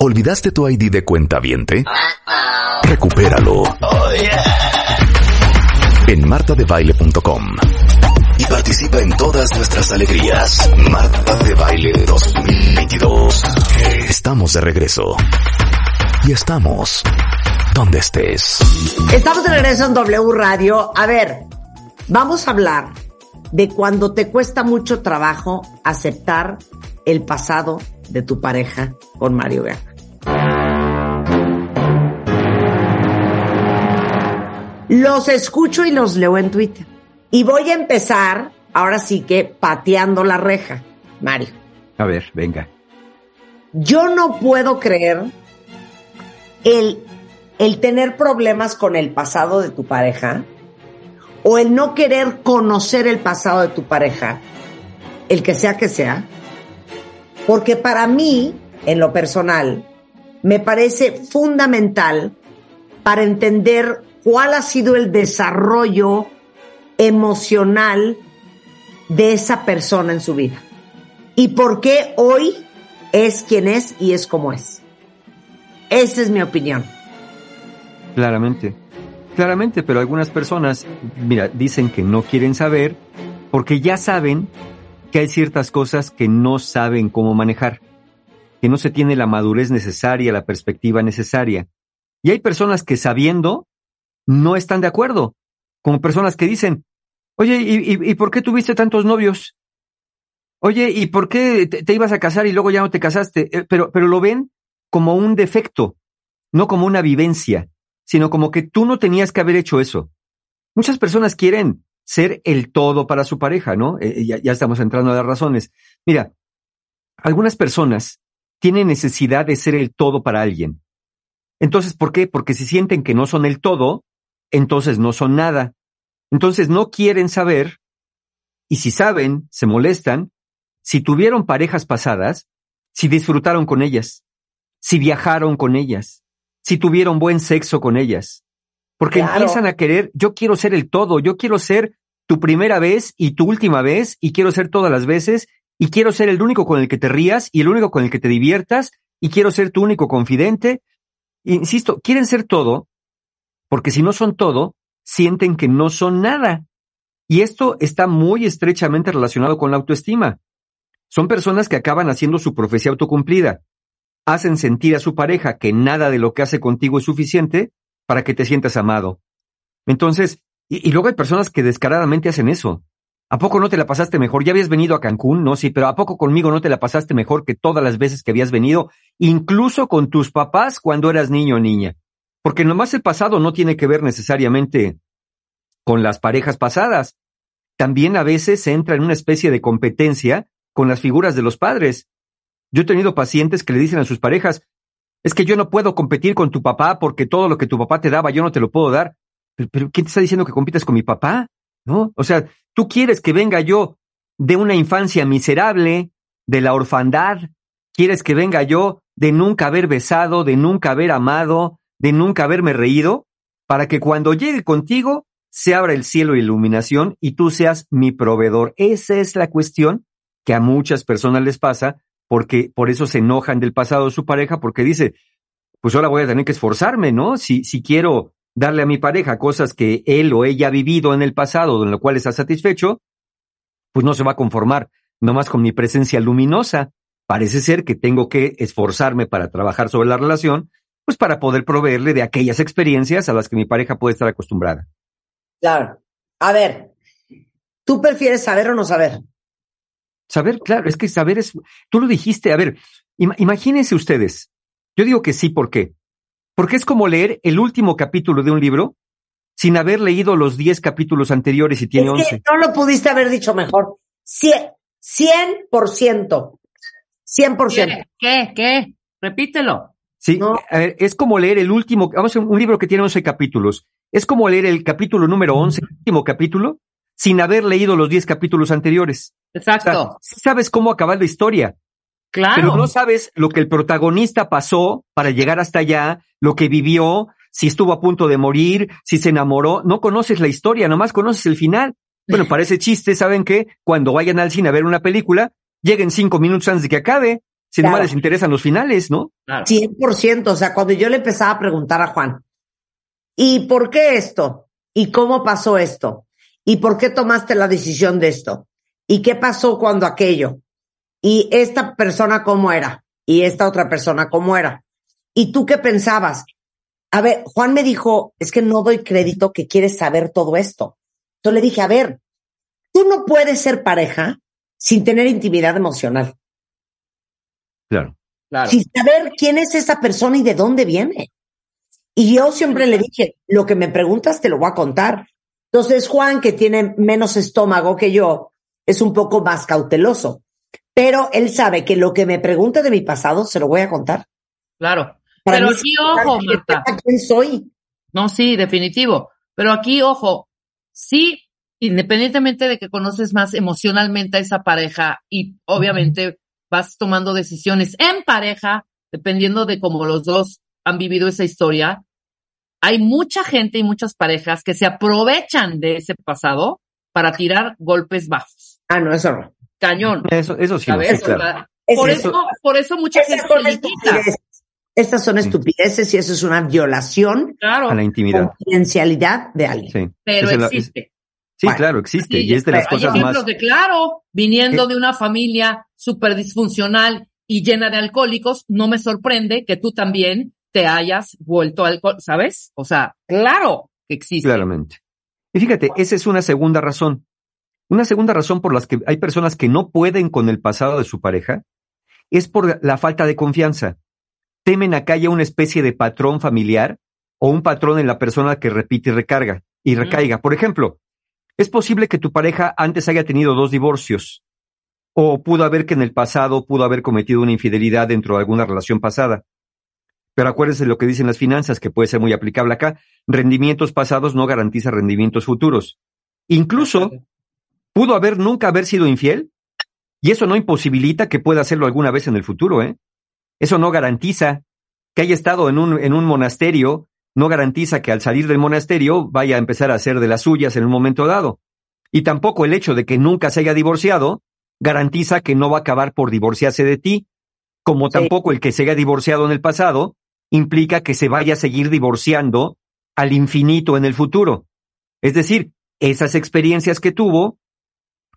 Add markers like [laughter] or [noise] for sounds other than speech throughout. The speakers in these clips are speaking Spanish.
¿Olvidaste tu ID de cuenta viente? Recupéralo. En martadebaile.com. Y participa en todas nuestras alegrías. Marta de Baile 2022. Estamos de regreso. Y estamos donde estés. Estamos de regreso en W Radio. A ver, vamos a hablar de cuando te cuesta mucho trabajo aceptar el pasado de tu pareja con Mario Guerra. Los escucho y los leo en Twitter. Y voy a empezar, ahora sí que pateando la reja, Mario. A ver, venga. Yo no puedo creer el, el tener problemas con el pasado de tu pareja o el no querer conocer el pasado de tu pareja, el que sea que sea, porque para mí, en lo personal, me parece fundamental para entender cuál ha sido el desarrollo emocional de esa persona en su vida y por qué hoy es quien es y es como es. Esa es mi opinión. Claramente. Claramente, pero algunas personas, mira, dicen que no quieren saber porque ya saben que hay ciertas cosas que no saben cómo manejar, que no se tiene la madurez necesaria, la perspectiva necesaria. Y hay personas que sabiendo no están de acuerdo, como personas que dicen, oye, ¿y, por qué tuviste tantos novios? Oye, ¿y por qué te, te, ibas a casar y luego ya no te casaste? Eh, pero, pero lo ven como un defecto, no como una vivencia, sino como que tú no tenías que haber hecho eso. Muchas personas quieren ser el todo para su pareja, ¿no? Eh, ya, ya estamos entrando a las razones. Mira, algunas personas tienen necesidad de ser el todo para alguien. Entonces, ¿por qué? Porque si sienten que no son el todo, entonces no son nada. Entonces no quieren saber, y si saben, se molestan, si tuvieron parejas pasadas, si disfrutaron con ellas, si viajaron con ellas, si tuvieron buen sexo con ellas. Porque Claro. empiezan a querer, yo quiero ser el todo, yo quiero ser tu primera vez y tu última vez, y quiero ser todas las veces, y quiero ser el único con el que te rías y el único con el que te diviertas, y quiero ser tu único confidente. Insisto, quieren ser todo, porque si no son todo, sienten que no son nada. Y esto está muy estrechamente relacionado con la autoestima. Son personas que acaban haciendo su profecía autocumplida. Hacen sentir a su pareja que nada de lo que hace contigo es suficiente para que te sientas amado. Entonces, y, luego hay personas que descaradamente hacen eso. ¿A poco no te la pasaste mejor? ¿Ya habías venido a Cancún? No, sí, pero ¿a poco conmigo no te la pasaste mejor que todas las veces que habías venido, incluso con tus papás cuando eras niño o niña? Porque nomás el pasado no tiene que ver necesariamente con las parejas pasadas. También a veces se entra en una especie de competencia con las figuras de los padres. Yo he tenido pacientes que le dicen a sus parejas, es que yo no puedo competir con tu papá porque todo lo que tu papá te daba yo no te lo puedo dar. Pero, pero ¿quién te está diciendo que compites con mi papá? ¿No? O sea, tú quieres que venga yo de una infancia miserable, de la orfandad, quieres que venga yo de nunca haber besado, de nunca haber amado, de nunca haberme reído, para que cuando llegue contigo se abra el cielo y iluminación y tú seas mi proveedor. Esa es la cuestión que a muchas personas les pasa, porque por eso se enojan del pasado de su pareja, porque dice, pues ahora voy a tener que esforzarme, ¿no? Si, si quiero darle a mi pareja cosas que él o ella ha vivido en el pasado, en lo cual está satisfecho, pues no se va a conformar nomás con mi presencia luminosa. Parece ser que tengo que esforzarme para trabajar sobre la relación, pues para poder proveerle de aquellas experiencias a las que mi pareja puede estar acostumbrada. Claro. A ver, ¿tú prefieres saber o no saber? Saber, claro, es que saber es, tú lo dijiste, a ver, im- imagínense ustedes, yo digo que sí, ¿por qué? Porque es como leer el último capítulo de un libro sin haber leído los 10 capítulos anteriores y tiene Es que 11. no lo pudiste haber dicho mejor. Cien, cien por ciento. Cien por ciento. ¿Qué? ¿Qué? ¿Qué? Repítelo. Sí, a ver, es como leer el último, vamos a un libro que tiene 11 capítulos. Es como leer el capítulo número 11, el último capítulo, sin haber leído los 10 capítulos anteriores. Exacto. sabes cómo acabar la historia. Claro. Pero no sabes lo que el protagonista pasó para llegar hasta allá, lo que vivió, si estuvo a punto de morir, si se enamoró. No conoces la historia, nomás conoces el final. Bueno, [laughs] parece chiste, ¿saben qué? Cuando vayan al cine a ver una película, lleguen cinco minutos antes de que acabe. Si no les interesan los finales, ¿no? Claro. 100%. O sea, cuando yo le empezaba a preguntar a Juan, ¿y por qué esto? ¿Y cómo pasó esto? ¿Y por qué tomaste la decisión de esto? ¿Y qué pasó cuando aquello? ¿Y esta persona cómo era? ¿Y esta otra persona cómo era? ¿Y tú qué pensabas? A ver, Juan me dijo, es que no doy crédito que quieres saber todo esto. Yo le dije, a ver, tú no puedes ser pareja sin tener intimidad emocional. Claro. claro. Sin saber quién es esa persona y de dónde viene. Y yo siempre le dije, lo que me preguntas te lo voy a contar. Entonces Juan, que tiene menos estómago que yo, es un poco más cauteloso. Pero él sabe que lo que me pregunte de mi pasado se lo voy a contar. Claro. Pero aquí, ojo, Marta. ¿Quién soy? No, sí, definitivo. Pero aquí, ojo, sí, independientemente de que conoces más emocionalmente a esa pareja y obviamente vas tomando decisiones en pareja, dependiendo de cómo los dos han vivido esa historia, hay mucha gente y muchas parejas que se aprovechan de ese pasado para tirar golpes bajos. Ah, no, eso no. Cañón. Eso, eso sí. Por, eso, por eso mucha gente Estas son estupideces y eso es una violación a la intimidad. Confidencialidad de alguien. Pero existe. Sí, claro, existe. y es de las cosas hay ejemplos de claro, viniendo de una familia súper disfuncional y llena de alcohólicos, no me sorprende que tú también te hayas vuelto alcohol, ¿sabes? O sea, claro que existe. Claramente. Y fíjate, esa es una segunda razón. Una segunda razón por la que hay personas que no pueden con el pasado de su pareja es por la falta de confianza. Temen a que haya una especie de patrón familiar o un patrón en la persona que repite y recarga y recaiga. Por ejemplo, es posible que tu pareja antes haya tenido dos divorcios o pudo haber que en el pasado pudo haber cometido una infidelidad dentro de alguna relación pasada. Pero acuérdense de lo que dicen las finanzas, que puede ser muy aplicable acá. Rendimientos pasados no garantizan rendimientos futuros. Incluso pudo haber nunca haber sido infiel y eso no imposibilita que pueda hacerlo alguna vez en el futuro, ¿eh? Eso no garantiza que haya estado en un, en un monasterio, no garantiza que al salir del monasterio vaya a empezar a hacer de las suyas en un momento dado. Y tampoco el hecho de que nunca se haya divorciado garantiza que no va a acabar por divorciarse de ti, como tampoco el que se haya divorciado en el pasado implica que se vaya a seguir divorciando al infinito en el futuro. Es decir, esas experiencias que tuvo,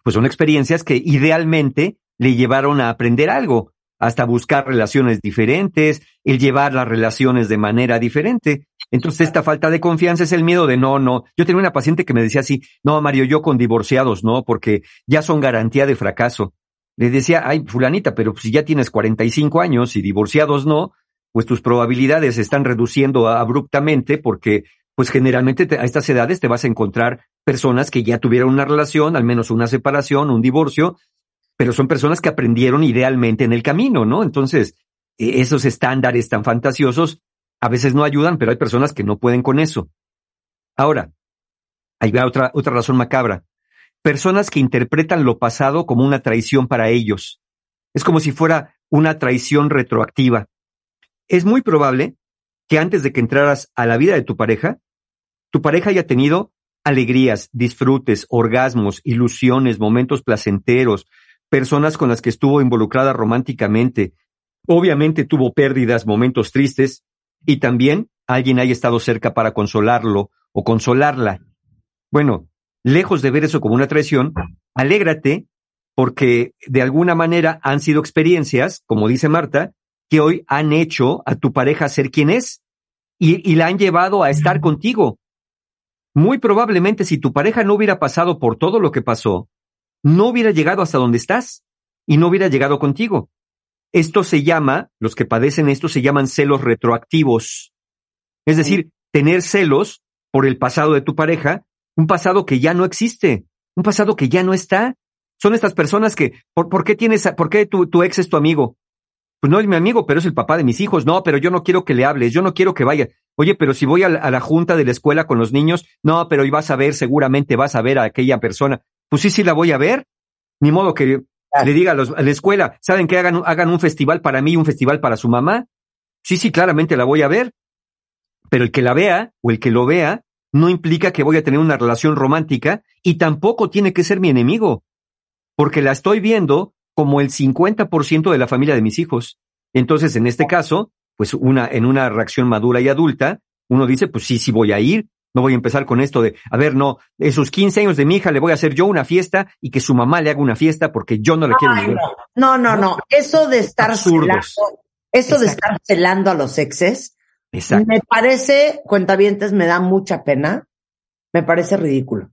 pues son experiencias que idealmente le llevaron a aprender algo, hasta buscar relaciones diferentes, el llevar las relaciones de manera diferente. Entonces, esta falta de confianza es el miedo de no, no. Yo tenía una paciente que me decía así, no, Mario, yo con divorciados no, porque ya son garantía de fracaso. Le decía, ay, fulanita, pero si ya tienes 45 años y divorciados no, pues tus probabilidades se están reduciendo abruptamente porque pues generalmente a estas edades te vas a encontrar personas que ya tuvieron una relación, al menos una separación, un divorcio, pero son personas que aprendieron idealmente en el camino, ¿no? Entonces, e, esos estándares tan fantasiosos a veces no ayudan, pero hay personas que no pueden con eso. Ahora, hay otra, otra razón macabra. Personas que interpretan lo pasado como una traición para ellos. Es como si fuera una traición retroactiva es muy probable que antes de que entraras a la vida de tu pareja, tu pareja haya tenido alegrías, disfrutes, orgasmos, ilusiones, momentos placenteros, personas con las que estuvo involucrada románticamente. Obviamente tuvo pérdidas, momentos tristes, y también alguien haya estado cerca para consolarlo o consolarla. Bueno, lejos de ver eso como una traición, alégrate porque de alguna manera han sido experiencias, como dice Marta, que hoy han hecho a tu pareja ser quien es y, la han llevado a estar contigo. Muy probablemente si tu pareja no hubiera pasado por todo lo que pasó, no hubiera llegado hasta donde estás y no hubiera llegado contigo. Esto se llama, los que padecen esto se llaman celos retroactivos. Es decir, tener celos por el pasado de tu pareja, un pasado que ya no existe, un pasado que ya no está. Son estas personas que, ¿por, qué tienes, por qué tu, tu ex es tu amigo? Pues no es mi amigo, pero es el papá de mis hijos. No, pero yo no quiero que le hables, yo no quiero que vaya. Oye, pero si voy a la, a la junta de la escuela con los niños, no, pero vas a ver, seguramente vas a ver a aquella persona. Pues sí, sí la voy a ver. Ni modo que le diga a, los, a la escuela, ¿saben que hagan, hagan un festival para mí y un festival para su mamá? Sí, sí, claramente la voy a ver. Pero el que la vea o el que lo vea no implica que voy a tener una relación romántica y tampoco tiene que ser mi enemigo, porque la estoy viendo como el 50% de la familia de mis hijos. Entonces, en este caso, pues una, en una reacción madura y adulta, uno dice, pues sí, sí voy a ir, no voy a empezar con esto de, a ver, no, esos 15 años de mi hija le voy a hacer yo una fiesta y que su mamá le haga una fiesta porque yo no le quiero Ay, ni ver. no, no, no, no. Eso de estar celando, eso de estar celando a los exes, Exacto. me parece, cuentavientes, me da mucha pena. Me parece ridículo.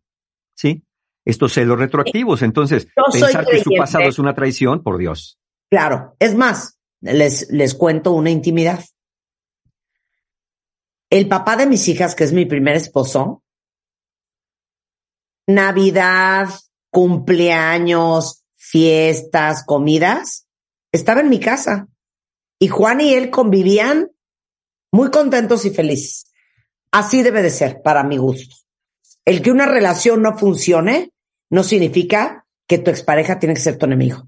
Sí. Estos celos retroactivos. Entonces, Yo pensar que su pasado es una traición, por Dios. Claro, es más, les, les cuento una intimidad. El papá de mis hijas, que es mi primer esposo, Navidad, cumpleaños, fiestas, comidas, estaba en mi casa. Y Juan y él convivían muy contentos y felices. Así debe de ser, para mi gusto. El que una relación no funcione no significa que tu expareja tiene que ser tu enemigo.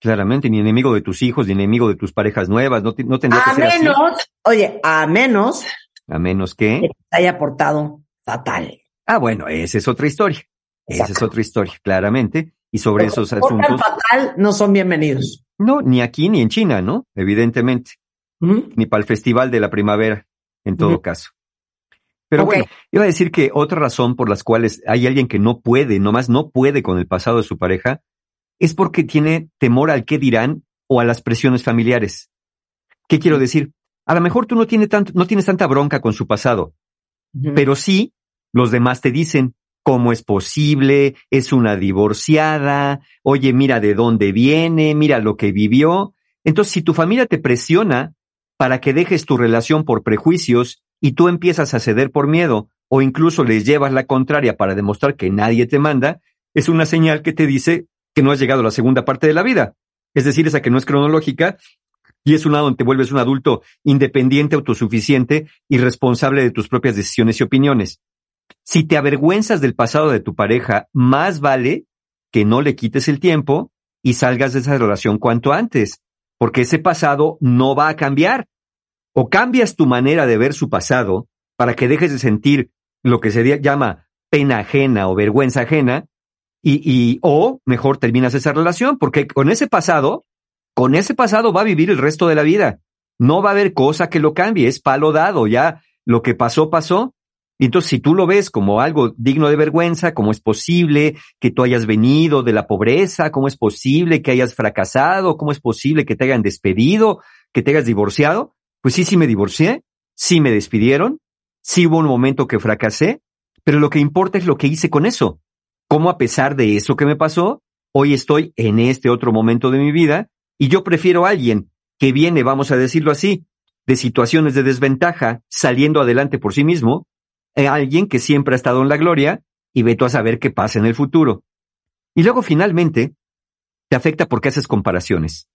Claramente, ni enemigo de tus hijos, ni enemigo de tus parejas nuevas. No, no tendría A que ser así. menos, oye, a menos A menos que que. te haya portado fatal. Ah, bueno, esa es otra historia. Esa es otra historia, claramente. Y sobre esos asuntos, fatal no son bienvenidos. no, ni aquí ni en China, ¿no? Evidentemente. Ni para el festival de la primavera, en todo caso. Pero bueno, iba a decir que otra razón por las cuales hay alguien que no puede, nomás no puede con el pasado de su pareja, es porque tiene temor al qué dirán o a las presiones familiares. ¿Qué quiero decir? A lo mejor tú no, tienes tanto, no tienes tanta bronca con su pasado, pero sí los demás te dicen, ¿cómo es posible? Es una divorciada, oye, mira de dónde viene, mira lo que vivió. Entonces, si tu familia te presiona para que dejes tu relación por prejuicios y tú empiezas a ceder por miedo o incluso les llevas la contraria para demostrar que nadie te manda, es una señal que te dice que no has llegado a la segunda parte de la vida. Es decir, esa que no es cronológica y es una donde te vuelves un adulto independiente, autosuficiente y responsable de tus propias decisiones y opiniones. Si te avergüenzas del pasado de tu pareja, más vale que no le quites el tiempo y salgas de esa relación cuanto antes, porque ese pasado no va a cambiar. O cambias tu manera de ver su pasado para que dejes de sentir lo que se llama pena ajena o vergüenza ajena, y, y o mejor terminas esa relación, porque con ese pasado, con ese pasado va a vivir el resto de la vida. No va a haber cosa que lo cambie, es palo dado, ya lo que pasó, pasó. Y entonces, si tú lo ves como algo digno de vergüenza, ¿cómo es posible que tú hayas venido de la pobreza? ¿Cómo es posible que hayas fracasado? ¿Cómo es posible que te hayan despedido? ¿Que te hayas divorciado? Pues sí, sí me divorcié, sí me despidieron, sí hubo un momento que fracasé, pero lo que importa es lo que hice con eso. Cómo a pesar de eso que me pasó, hoy estoy en este otro momento de mi vida y yo prefiero a alguien que viene, vamos a decirlo así, de situaciones de desventaja, saliendo adelante por sí mismo, a alguien que siempre ha estado en la gloria y ve tú a saber qué pasa en el futuro. Y luego finalmente, te afecta porque haces comparaciones.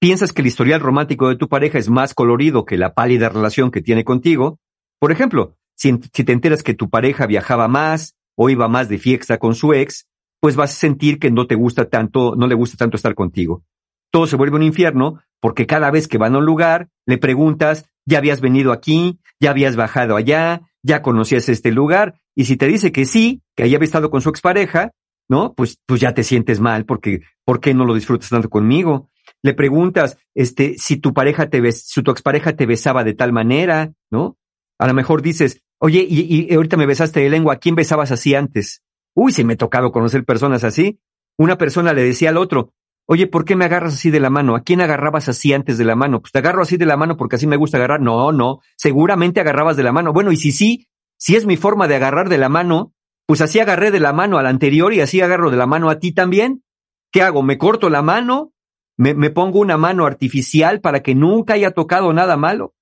Piensas que el historial romántico de tu pareja es más colorido que la pálida relación que tiene contigo. Por ejemplo, si, te enteras que tu pareja viajaba más o iba más de fiesta con su ex, pues vas a sentir que no te gusta tanto, no le gusta tanto estar contigo. Todo se vuelve un infierno porque cada vez que van a un lugar, le preguntas, ya habías venido aquí, ya habías bajado allá, ya conocías este lugar, y si te dice que sí, que había estado con su expareja, ¿no? Pues, pues ya te sientes mal porque, ¿por qué no lo disfrutas tanto conmigo? Le preguntas, este, si tu pareja te bes, si tu expareja te besaba de tal manera, ¿no? A lo mejor dices, oye, y, y ahorita me besaste de lengua, ¿a quién besabas así antes? Uy, si me ha tocado conocer personas así. Una persona le decía al otro, oye, ¿por qué me agarras así de la mano? ¿A quién agarrabas así antes de la mano? Pues te agarro así de la mano porque así me gusta agarrar. No, no, seguramente agarrabas de la mano. Bueno, y si sí, si es mi forma de agarrar de la mano, pues así agarré de la mano al anterior y así agarro de la mano a ti también. ¿Qué hago? ¿Me corto la mano? ¿Me, pongo una mano artificial para que nunca haya tocado nada malo?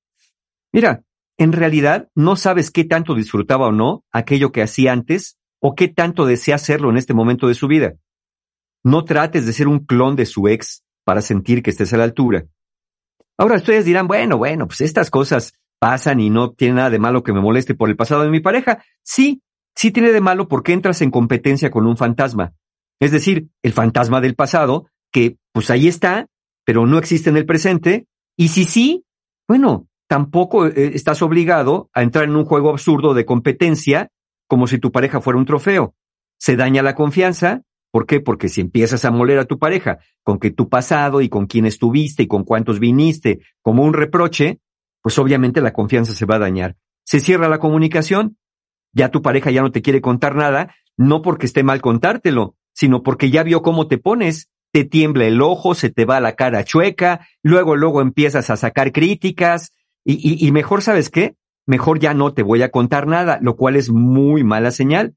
Mira, en realidad no sabes qué tanto disfrutaba o no aquello que hacía antes o qué tanto desea hacerlo en este momento de su vida. No trates de ser un clon de su ex para sentir que estés a la altura. Ahora ustedes dirán, bueno, bueno, pues estas cosas pasan y no tiene nada de malo que me moleste por el pasado de mi pareja. Sí, sí tiene de malo porque entras en competencia con un fantasma. Es decir, el fantasma del pasado, que pues ahí está, pero no existe en el presente. Y si sí, bueno, tampoco eh, estás obligado a entrar en un juego absurdo de competencia como si tu pareja fuera un trofeo. Se daña la confianza. ¿Por qué? Porque si empiezas a moler a tu pareja con que tu pasado y con quién estuviste y con cuántos viniste como un reproche, pues obviamente la confianza se va a dañar. Se cierra la comunicación, ya tu pareja ya no te quiere contar nada, no porque esté mal contártelo, sino porque ya vio cómo te pones, te tiembla el ojo, se te va la cara chueca, luego, luego empiezas a sacar críticas, y, y, mejor, ¿sabes qué? Mejor ya no te voy a contar nada, lo cual es muy mala señal.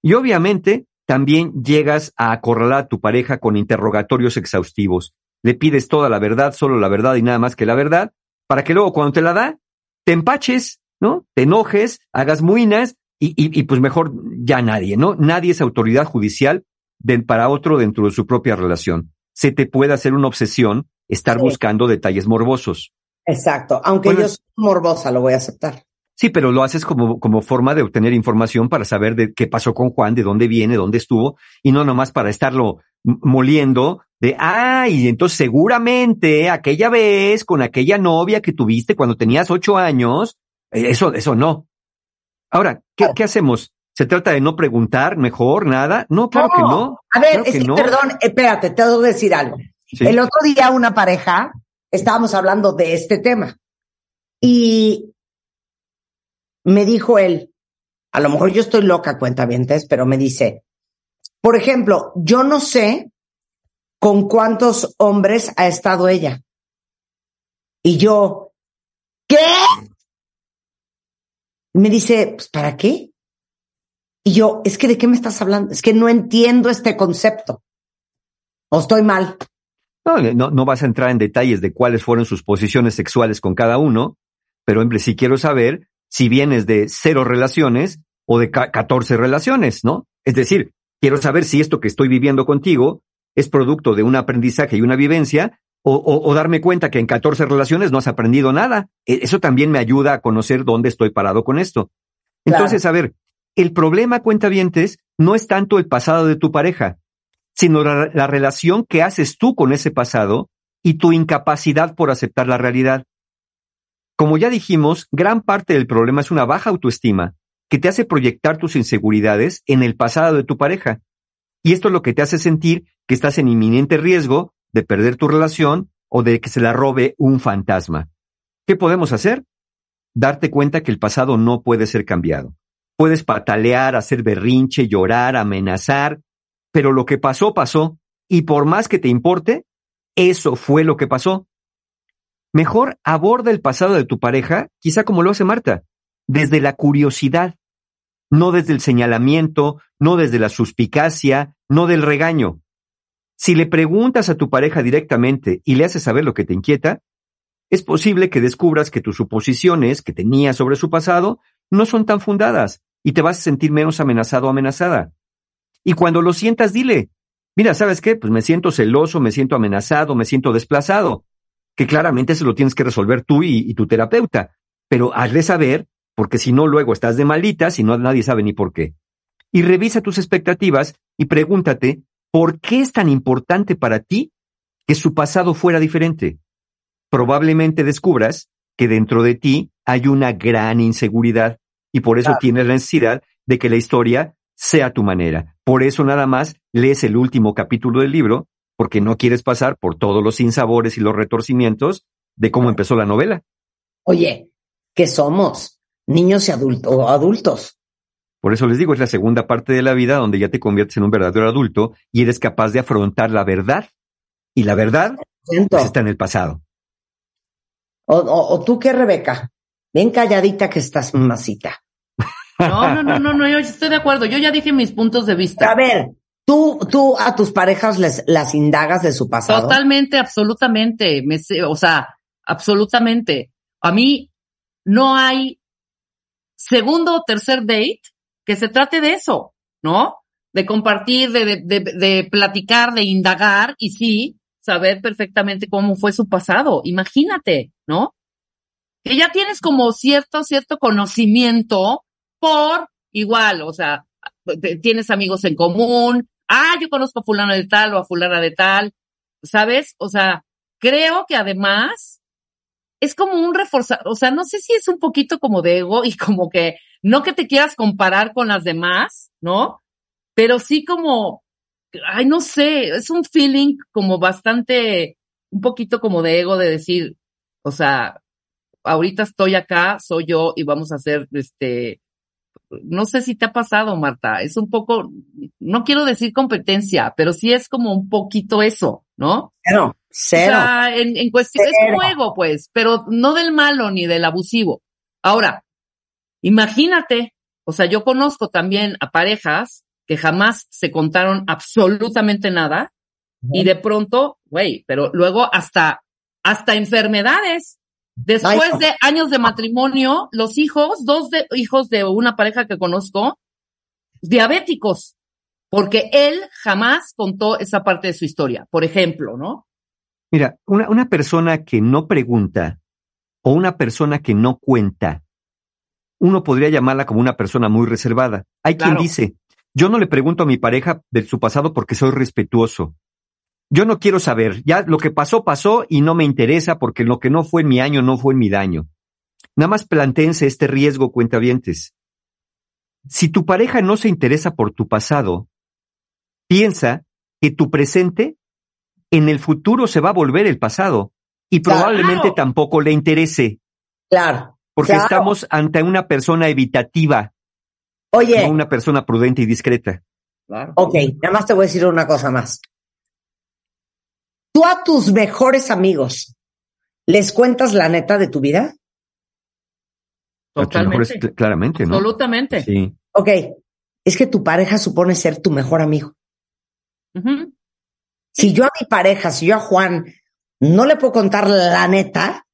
Y obviamente también llegas a acorralar a tu pareja con interrogatorios exhaustivos. Le pides toda la verdad, solo la verdad y nada más que la verdad, para que luego cuando te la da, te empaches, ¿no? Te enojes, hagas muinas y, y, y pues mejor ya nadie, ¿no? Nadie es autoridad judicial para otro dentro de su propia relación. Se te puede hacer una obsesión estar buscando detalles morbosos. Exacto, aunque yo soy morbosa, lo voy a aceptar. Sí, pero lo haces como, como forma de obtener información para saber de qué pasó con Juan, de dónde viene, dónde estuvo, y no nomás para estarlo moliendo de, ay, entonces seguramente aquella vez con aquella novia que tuviste cuando tenías ocho años, eh, eso, eso no. Ahora, ¿qué, ¿qué hacemos? ¿Se trata de no preguntar mejor, nada? No, claro que no. A ver, es que, perdón, espérate, te debo decir algo. El otro día una pareja estábamos hablando de este tema. Y me dijo él, a lo mejor yo estoy loca, cuenta pero me dice, por ejemplo, yo no sé con cuántos hombres ha estado ella. Y yo, ¿qué? me dice, pues, ¿para qué? Y yo, es que de qué me estás hablando? Es que no entiendo este concepto. ¿O estoy mal? No, no, vas a entrar en detalles de cuáles fueron sus posiciones sexuales con cada uno, pero hombre, sí quiero saber si vienes de cero relaciones o de catorce relaciones, ¿no? Es decir, quiero saber si esto que estoy viviendo contigo es producto de un aprendizaje y una vivencia, o, o, darme cuenta que en catorce relaciones no has aprendido nada. E, eso también me ayuda a conocer dónde estoy parado con esto. Entonces, a ver, el problema, cuentavientes, no es tanto el pasado de tu pareja, sino la, relación que haces tú con ese pasado y tu incapacidad por aceptar la realidad. Como ya dijimos, gran parte del problema es una baja autoestima que te hace proyectar tus inseguridades en el pasado de tu pareja. Y esto es lo que te hace sentir que estás en inminente riesgo de perder tu relación o de que se la robe un fantasma. ¿Qué podemos hacer? Darte cuenta que el pasado no puede ser cambiado. Puedes patalear, hacer berrinche, llorar, amenazar, pero lo que pasó, pasó, y por más que te importe, eso fue lo que pasó. Mejor aborda el pasado de tu pareja, quizá como lo hace Marta, desde la curiosidad, no desde el señalamiento, no desde la suspicacia, no del regaño. Si le preguntas a tu pareja directamente y le haces saber lo que te inquieta, es posible que descubras que tus suposiciones que tenías sobre su pasado no son tan fundadas y te vas a sentir menos amenazado o amenazada. Y cuando lo sientas, dile, mira, ¿sabes qué? Pues me siento celoso, me siento amenazado, me siento desplazado, que claramente se lo tienes que resolver tú y, tu terapeuta, pero hazle saber, porque si no, luego estás de malitas y no nadie sabe ni por qué. Y revisa tus expectativas y pregúntate, ¿por qué es tan importante para ti que su pasado fuera diferente? Probablemente descubras que dentro de ti hay una gran inseguridad y por eso tienes la necesidad de que la historia sea tu manera. Por eso nada más lees el último capítulo del libro, porque no quieres pasar por todos los sinsabores y los retorcimientos de cómo empezó la novela. Oye, ¿qué somos? Niños y adultos adultos. Por eso les digo, es la segunda parte de la vida donde ya te conviertes en un verdadero adulto y eres capaz de afrontar la verdad. Y la verdad pues, está en el pasado. O, o, tú qué, Rebeca, bien calladita que estás, masita. No, no, no, no, no, yo estoy de acuerdo. Yo ya dije mis puntos de vista. A ver, tú, tú a tus parejas les las indagas de su pasado. Totalmente, absolutamente. Me, o sea, absolutamente. A mí no hay segundo o tercer date que se trate de eso, ¿no? De compartir, de, de, de, de platicar, de indagar, y sí, saber perfectamente cómo fue su pasado. Imagínate, ¿no? Que ya tienes como cierto, cierto conocimiento por igual, o sea, tienes amigos en común. Ah, yo conozco a fulano de tal o a fulana de tal. ¿Sabes? O sea, creo que además es como un reforzar, o sea, no sé si es un poquito como de ego y como que no que te quieras comparar con las demás, ¿no? Pero sí como, ay, no sé, es un feeling como bastante, un poquito como de ego de decir, o sea, ahorita estoy acá, soy yo y vamos a hacer este, no sé si te ha pasado, Marta, es un poco, no quiero decir competencia, pero sí es como un poquito eso, ¿no? Cero, cero. O sea, en, en cuestión, es como ego, pues, pero no del malo ni del abusivo. Ahora, imagínate, o sea, yo conozco también a parejas que jamás se contaron absolutamente nada y de pronto, güey, pero luego hasta, hasta enfermedades. Después de años de matrimonio, los hijos, dos de, hijos de una pareja que conozco, diabéticos, porque él jamás contó esa parte de su historia, por ejemplo, ¿no? Mira, una, una persona que no pregunta o una persona que no cuenta, uno podría llamarla como una persona muy reservada. Hay quien dice, yo no le pregunto a mi pareja de su pasado porque soy respetuoso. Yo no quiero saber, ya lo que pasó pasó y no me interesa porque lo que no fue en mi año no fue en mi daño. Nada más plantéense este riesgo, cuentavientes. Si tu pareja no se interesa por tu pasado, piensa que tu presente en el futuro se va a volver el pasado y probablemente tampoco le interese. Claro. Porque estamos ante una persona evitativa. Oye. No una persona prudente y discreta. Claro. Ok, nada más te voy a decir una cosa más. ¿Tú a tus mejores amigos les cuentas la neta de tu vida? Totalmente. claramente, ¿no? Absolutamente. Sí. Ok, es que tu pareja supone ser tu mejor amigo. Si yo a mi pareja, si yo a Juan no le puedo contar la neta,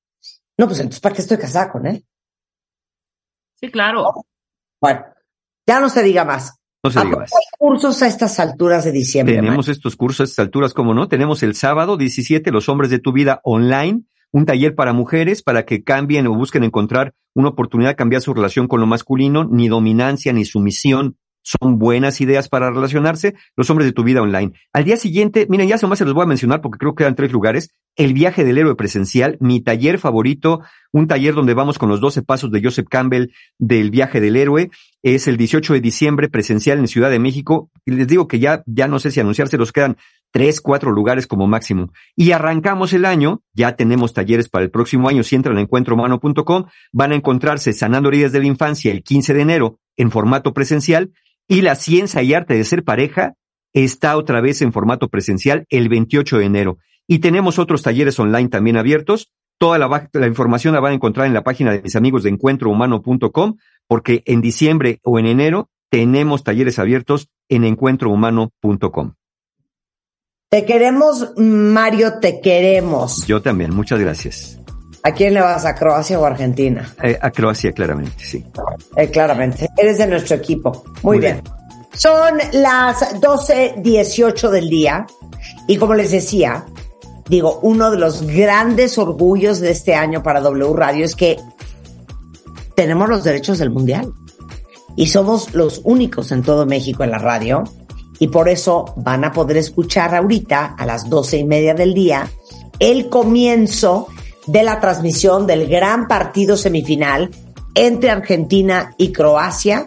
no, pues entonces ¿para qué estoy casada con él? Sí, claro. Bueno, ya no se diga más. No se diga más. Hay cursos a estas alturas de diciembre. Tenemos estos cursos a estas alturas, como no. Tenemos el sábado 17, Los Hombres de tu Vida online, un taller para mujeres para que cambien o busquen encontrar una oportunidad de cambiar su relación con lo masculino, ni dominancia, ni sumisión, son buenas ideas para relacionarse, los hombres de tu vida online. Al día siguiente, miren, ya más se los voy a mencionar porque creo que quedan tres lugares. El viaje del héroe presencial, mi taller favorito, un taller donde vamos con los 12 pasos de Joseph Campbell del viaje del héroe. Es el 18 de diciembre presencial en Ciudad de México. Les digo que ya, ya no sé si anunciarse, los quedan tres, cuatro lugares como máximo. Y arrancamos el año, ya tenemos talleres para el próximo año. Si entran a encuentrohumano.com, van a encontrarse Sanando Heridas de la Infancia el 15 de enero en formato presencial y la ciencia y arte de ser pareja está otra vez en formato presencial el 28 de enero. Y tenemos otros talleres online también abiertos. Toda la, la, información la van a encontrar en la página de mis amigos de encuentrohumano.com, porque en diciembre o en enero tenemos talleres abiertos en encuentrohumano.com. Te queremos, Mario, te queremos. Yo también, muchas gracias. ¿A quién le vas? ¿A Croacia o Argentina? Eh, a Croacia, claramente, sí. Eh, claramente. Eres de nuestro equipo. Muy, bien. Son las 12.18 del día y como les decía, digo, uno de los grandes orgullos de este año para W Radio es que tenemos los derechos del Mundial y somos los únicos en todo México en la radio y por eso van a poder escuchar ahorita a las doce y media del día el comienzo de la transmisión del gran partido semifinal entre Argentina y Croacia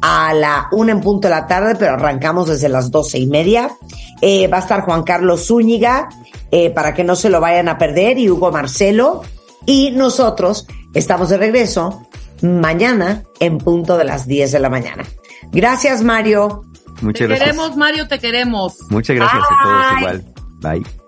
a la una en punto de la tarde, pero arrancamos desde las doce y media. Eh, va a estar Juan Carlos Zúñiga, eh, para que no se lo vayan a perder, y Hugo Marcelo. Y nosotros estamos de regreso mañana en punto de las 10 de la mañana. Gracias, Mario. Muchas te gracias. queremos, Mario, te queremos. Muchas gracias a todos igual. Bye.